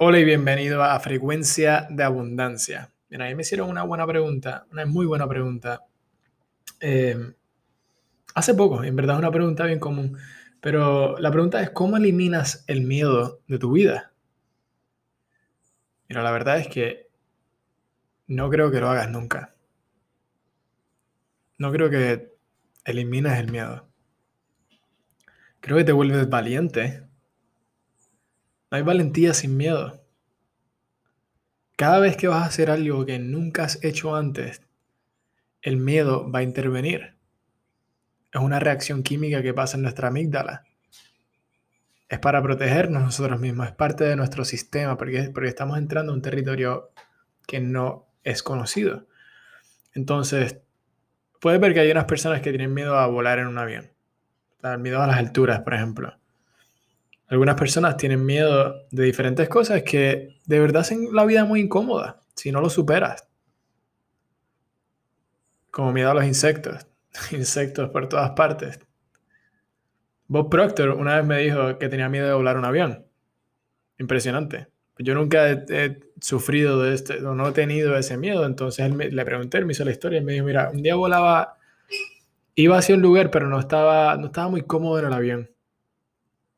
Hola y bienvenido a Frecuencia de Abundancia. Bien, ahí me hicieron una buena pregunta, una muy buena pregunta. Eh, hace poco, en verdad es una pregunta bien común, pero la pregunta es, ¿cómo eliminas el miedo de tu vida? Mira, la verdad es que no creo que lo hagas nunca. No creo que elimines el miedo. Creo que te vuelves valiente no hay valentía sin miedo. Cada vez que vas a hacer algo que nunca has hecho antes, el miedo va a intervenir. Es una reacción química que pasa en nuestra amígdala. Es para protegernos nosotros mismos, es parte de nuestro sistema, porque, porque estamos entrando a un territorio que no es conocido. Entonces, puedes ver que hay unas personas que tienen miedo a volar en un avión. miedo a las alturas, por ejemplo. Algunas personas tienen miedo de diferentes cosas que de verdad hacen la vida muy incómoda si no lo superas. Como miedo a los insectos. Insectos por todas partes. Bob Proctor una vez me dijo que tenía miedo de volar un avión. Impresionante. Yo nunca he, sufrido de este, no he tenido ese miedo. Entonces le pregunté, él me hizo la historia y me dijo, mira, un día volaba, iba hacia un lugar, pero no estaba, no estaba muy cómodo en el avión.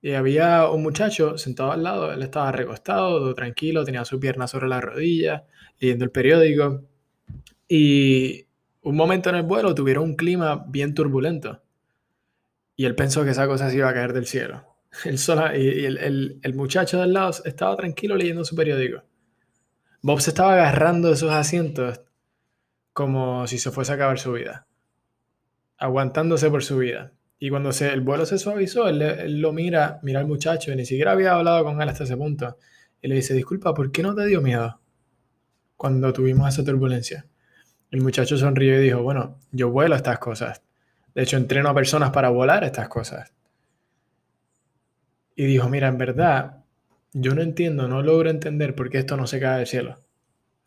Y había un muchacho sentado al lado, él estaba recostado, todo tranquilo, tenía su pierna sobre la rodilla, leyendo el periódico. Y un momento en el vuelo tuvieron un clima bien turbulento. Y él pensó que esa cosa se iba a caer del cielo. El y el, el, muchacho del lado estaba tranquilo leyendo su periódico. Bob se estaba agarrando de sus asientos como si se fuese a acabar su vida. Aguantándose por su vida. Y cuando se, el vuelo se suavizó, él, lo mira, mira al muchacho, y ni siquiera había hablado con él hasta ese punto. Y le dice, disculpa, ¿por qué no te dio miedo cuando tuvimos esa turbulencia? El muchacho sonrió y dijo, bueno, yo vuelo estas cosas. De hecho, entreno a personas para volar estas cosas. Y dijo, mira, en verdad, yo no entiendo, no logro entender por qué esto no se cae del cielo.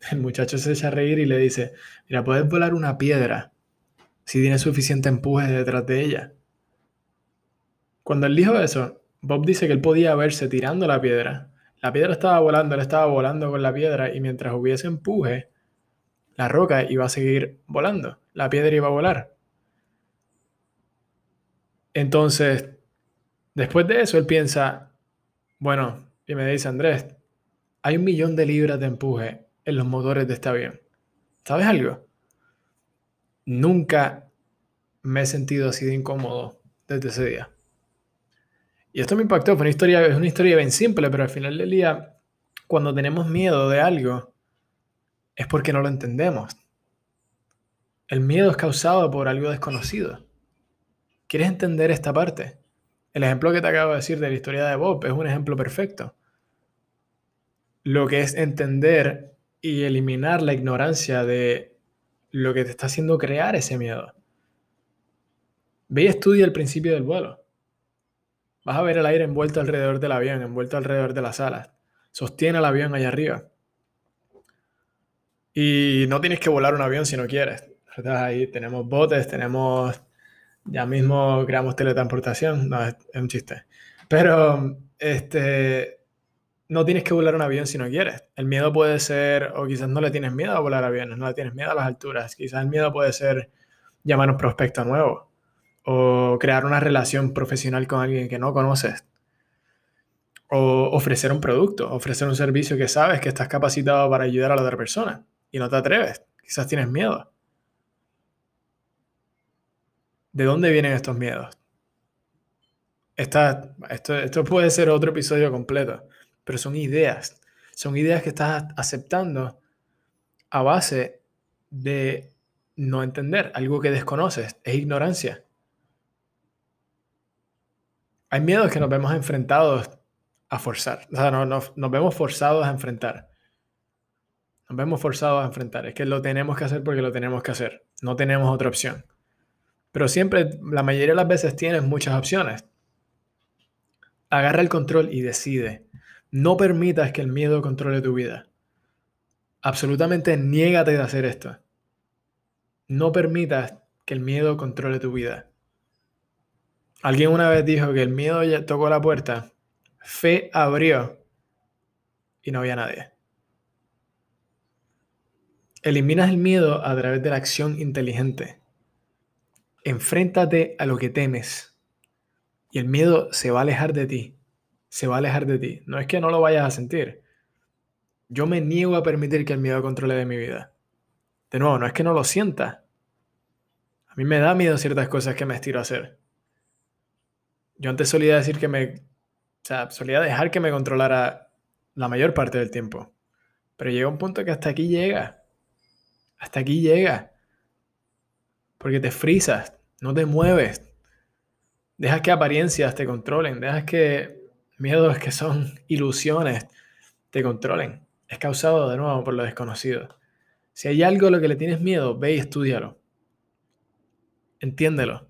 El muchacho se echa a reír y le dice, mira, puedes volar una piedra si tienes suficiente empuje detrás de ella. Cuando él dijo eso, Bob dice que él podía verse tirando la piedra. La piedra estaba volando, él estaba volando con la piedra y mientras hubiese empuje, la roca iba a seguir volando, la piedra iba a volar. Entonces, después de eso, él piensa, bueno, y me dice Andrés, hay un millón de libras de empuje en los motores de este avión. ¿Sabes algo? Nunca me he sentido así de incómodo desde ese día. Y esto me impactó, fue una historia, es una historia bien simple, pero al final del día, cuando tenemos miedo de algo, es porque no lo entendemos. El miedo es causado por algo desconocido. ¿Quieres entender esta parte? El ejemplo que te acabo de decir de la historia de Bob es un ejemplo perfecto. Lo que es entender y eliminar la ignorancia de lo que te está haciendo crear ese miedo. Ve y estudia el principio del vuelo. Vas a ver el aire envuelto alrededor del avión, envuelto alrededor de las alas. Sostiene el avión allá arriba. Y no tienes que volar un avión si no quieres. Ahí tenemos botes, tenemos... Ya mismo creamos teletransportación. No, es, un chiste. Pero este, no tienes que volar un avión si no quieres. El miedo puede ser, o quizás no le tienes miedo a volar aviones, no le tienes miedo a las alturas. Quizás el miedo puede ser llamar a un prospecto nuevo o crear una relación profesional con alguien que no conoces, o ofrecer un producto, ofrecer un servicio que sabes que estás capacitado para ayudar a la otra persona y no te atreves, quizás tienes miedo. ¿De dónde vienen estos miedos? esto, esto puede ser otro episodio completo, pero son ideas, son ideas que estás aceptando a base de no entender algo que desconoces, es ignorancia. Hay miedos que nos vemos enfrentados a forzar. O sea, no, nos vemos forzados a enfrentar. Nos vemos forzados a enfrentar. Es que lo tenemos que hacer porque lo tenemos que hacer. No tenemos otra opción. Pero siempre, la mayoría de las veces tienes muchas opciones. Agarra el control y decide. No permitas que el miedo controle tu vida. Absolutamente niégate de hacer esto. No permitas que el miedo controle tu vida. Alguien una vez dijo que el miedo tocó la puerta, fe abrió y no había nadie. Eliminas el miedo a través de la acción inteligente. Enfréntate a lo que temes y el miedo se va a alejar de ti. Se va a alejar de ti. No es que no lo vayas a sentir. Yo me niego a permitir que el miedo controle de mi vida. De nuevo, no es que no lo sienta. A mí me da miedo ciertas cosas que me estiro a hacer. Yo antes solía decir que me... O sea, solía dejar que me controlara la mayor parte del tiempo. Pero llega un punto que hasta aquí llega. Hasta aquí llega. Porque te frisas, no te mueves. Dejas que apariencias te controlen. Dejas que miedos que son ilusiones te controlen. Es causado de nuevo por lo desconocido. Si hay algo a lo que le tienes miedo, ve y estudialo. Entiéndelo.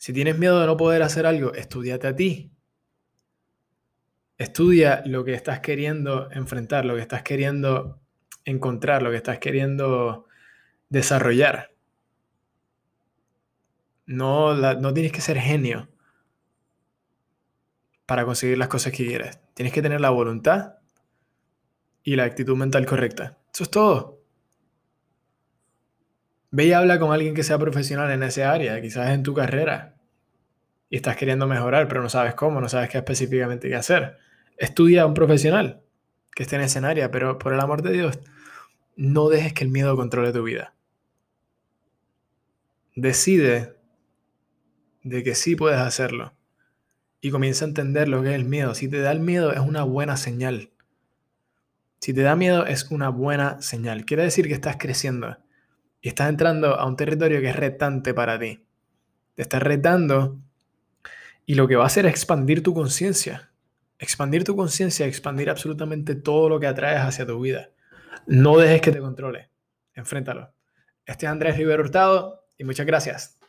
Si tienes miedo de no poder hacer algo, estudiate a ti. Estudia lo que estás queriendo enfrentar, lo que estás queriendo encontrar, lo que estás queriendo desarrollar. No, no tienes que ser genio para conseguir las cosas que quieres. Tienes que tener la voluntad y la actitud mental correcta. Eso es todo. Ve y habla con alguien que sea profesional en esa área, quizás en tu carrera, y estás queriendo mejorar, pero no sabes cómo, no sabes qué específicamente qué hacer. Estudia a un profesional que esté en esa área, pero por el amor de Dios, no dejes que el miedo controle tu vida. Decide de que sí puedes hacerlo y comienza a entender lo que es el miedo. Si te da el miedo es una buena señal. Si te da miedo es una buena señal. Quiere decir que estás creciendo y estás entrando a un territorio que es retante para ti. Te estás retando y lo que va a hacer es expandir tu conciencia. Expandir tu conciencia, expandir absolutamente todo lo que atraes hacia tu vida. No dejes que te controle. Enfréntalo. Este es Andrés Rivero Hurtado y muchas gracias.